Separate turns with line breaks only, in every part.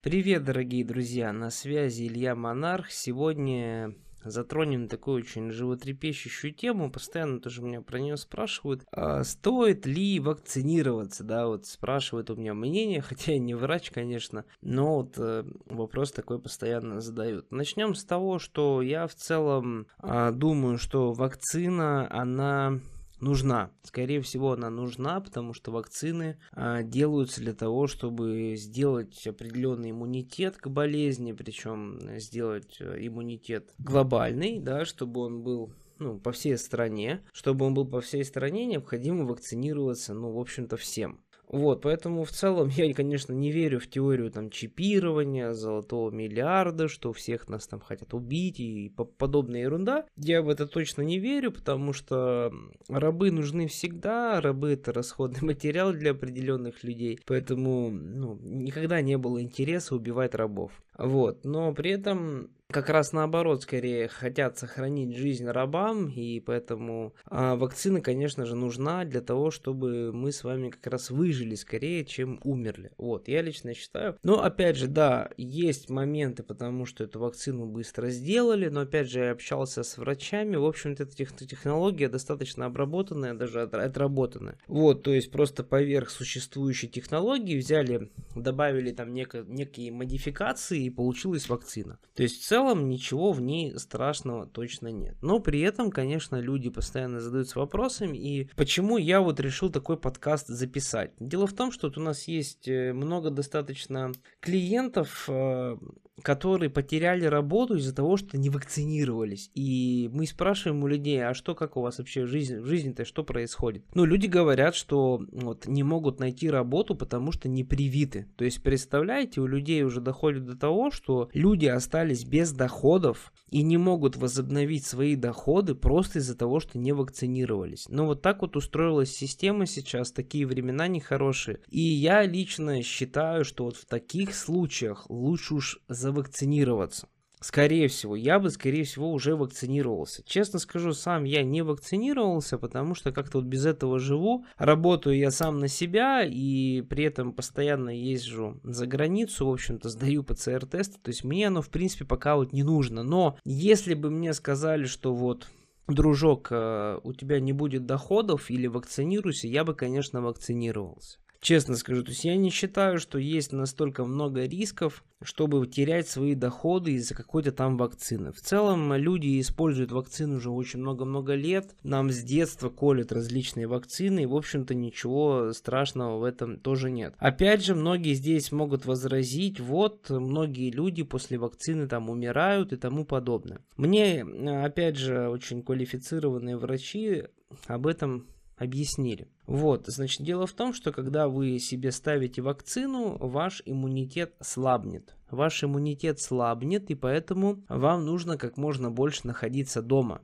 Привет, дорогие друзья! На связи Илья Монарх. Сегодня затронем такую очень животрепещущую тему. Постоянно тоже меня про нее спрашивают. А стоит ли вакцинироваться? Да, вот спрашивают у меня мнение, хотя я не врач, конечно, но вот э, вопрос такой постоянно задают. Начнем с того, что я в целом э, думаю, что вакцина, она нужна. Скорее всего, она нужна, потому что вакцины а, делаются для того, чтобы сделать определенный иммунитет к болезни, причем сделать э, иммунитет глобальный, да, чтобы он был ну, по всей стране. Чтобы он был по всей стране, необходимо вакцинироваться, ну, в общем-то, всем. Вот, поэтому в целом я, конечно, не верю в теорию там чипирования, золотого миллиарда, что всех нас там хотят убить и подобная ерунда. Я в это точно не верю, потому что рабы нужны всегда, рабы это расходный материал для определенных людей, поэтому ну, никогда не было интереса убивать рабов. Вот, но при этом как раз наоборот, скорее хотят сохранить жизнь рабам, и поэтому а, вакцина, конечно же, нужна для того, чтобы мы с вами как раз выжили скорее, чем умерли. Вот, я лично считаю. Но опять же, да, есть моменты, потому что эту вакцину быстро сделали, но опять же, я общался с врачами, в общем-то, эта технология достаточно обработанная, даже отработанная. Вот, то есть просто поверх существующей технологии взяли, добавили там неко, некие модификации, и получилась вакцина. То есть в целом целом ничего в ней страшного точно нет. Но при этом, конечно, люди постоянно задаются вопросами, и почему я вот решил такой подкаст записать. Дело в том, что вот у нас есть э, много достаточно клиентов, э, которые потеряли работу из-за того, что не вакцинировались. И мы спрашиваем у людей, а что, как у вас вообще в жизни, в жизни-то, что происходит? Ну, люди говорят, что вот не могут найти работу, потому что не привиты. То есть, представляете, у людей уже доходит до того, что люди остались без доходов и не могут возобновить свои доходы просто из-за того, что не вакцинировались. Ну, вот так вот устроилась система сейчас, такие времена нехорошие. И я лично считаю, что вот в таких случаях лучше уж за завакцинироваться. Скорее всего, я бы, скорее всего, уже вакцинировался. Честно скажу, сам я не вакцинировался, потому что как-то вот без этого живу. Работаю я сам на себя и при этом постоянно езжу за границу, в общем-то, сдаю ПЦР-тесты. То есть мне оно, в принципе, пока вот не нужно. Но если бы мне сказали, что вот дружок, э, у тебя не будет доходов или вакцинируйся, я бы, конечно, вакцинировался. Честно скажу, то есть я не считаю, что есть настолько много рисков, чтобы терять свои доходы из-за какой-то там вакцины. В целом люди используют вакцины уже очень много-много лет. Нам с детства колят различные вакцины, и в общем-то ничего страшного в этом тоже нет. Опять же, многие здесь могут возразить, вот многие люди после вакцины там умирают и тому подобное. Мне, опять же, очень квалифицированные врачи об этом объяснили. Вот, значит, дело в том, что когда вы себе ставите вакцину, ваш иммунитет слабнет. Ваш иммунитет слабнет, и поэтому вам нужно как можно больше находиться дома.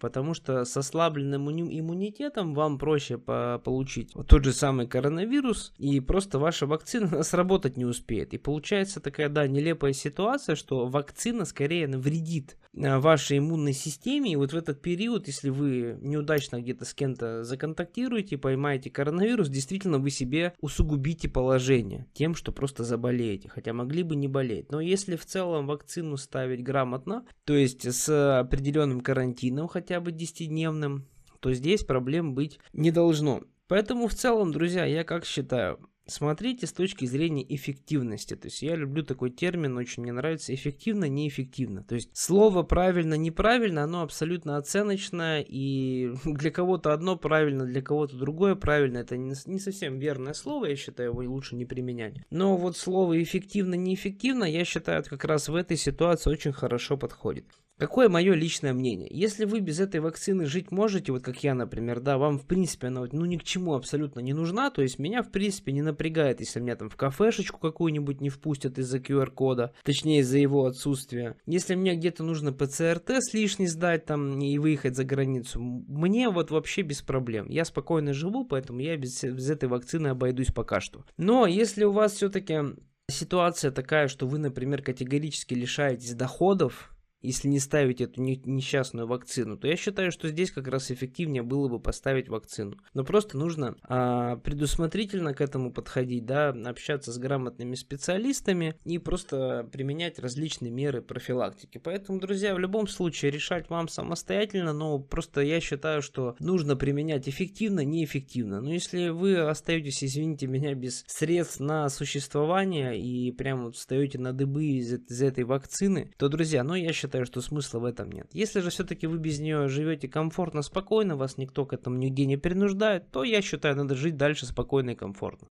Потому что с ослабленным иммунитетом вам проще по получить тот же самый коронавирус, и просто ваша вакцина сработать не успеет. И получается такая, да, нелепая ситуация, что вакцина скорее навредит вашей иммунной системе, и вот в этот период, если вы неудачно где-то с кем-то законтактируете, поймаете коронавирус, действительно вы себе усугубите положение тем, что просто заболеете, хотя могли бы не болеть. Но если в целом вакцину ставить грамотно, то есть с определенным карантином, хотя бы 10-дневным, то здесь проблем быть не должно. Поэтому в целом, друзья, я как считаю, смотрите с точки зрения эффективности. То есть я люблю такой термин, очень мне нравится эффективно, неэффективно. То есть слово правильно, неправильно, оно абсолютно оценочное, и для кого-то одно правильно, для кого-то другое правильно. Это не, совсем верное слово, я считаю, его лучше не применять. Но вот слово эффективно, неэффективно, я считаю, как раз в этой ситуации очень хорошо подходит. Какое мое личное мнение? Если вы без этой вакцины жить можете, вот как я, например, да, вам в принципе она ну ни к чему абсолютно не нужна, то есть меня в принципе не напрягает, если меня там в кафешечку какую-нибудь не впустят из-за QR-кода, точнее из-за его отсутствия. Если мне где-то нужно ПЦР-тест лишний сдать там и выехать за границу, мне вот вообще без проблем. Я спокойно живу, поэтому я без, без этой вакцины обойдусь пока что. Но если у вас все-таки ситуация такая, что вы, например, категорически лишаетесь доходов, если не ставить эту несчастную вакцину, то я считаю, что здесь как раз эффективнее было бы поставить вакцину. Но просто нужно а, предусмотрительно к этому подходить, да, общаться с грамотными специалистами и просто применять различные меры профилактики. Поэтому, друзья, в любом случае решать вам самостоятельно, но просто я считаю, что нужно применять эффективно, неэффективно. Но если вы остаетесь, извините меня, без средств на существование и прямо встаете на дыбы из, из этой вакцины, то, друзья, ну я считаю, что смысла в этом нет. Если же все-таки вы без нее живете комфортно, спокойно, вас никто к этому нигде не принуждает, то я считаю, надо жить дальше спокойно и комфортно.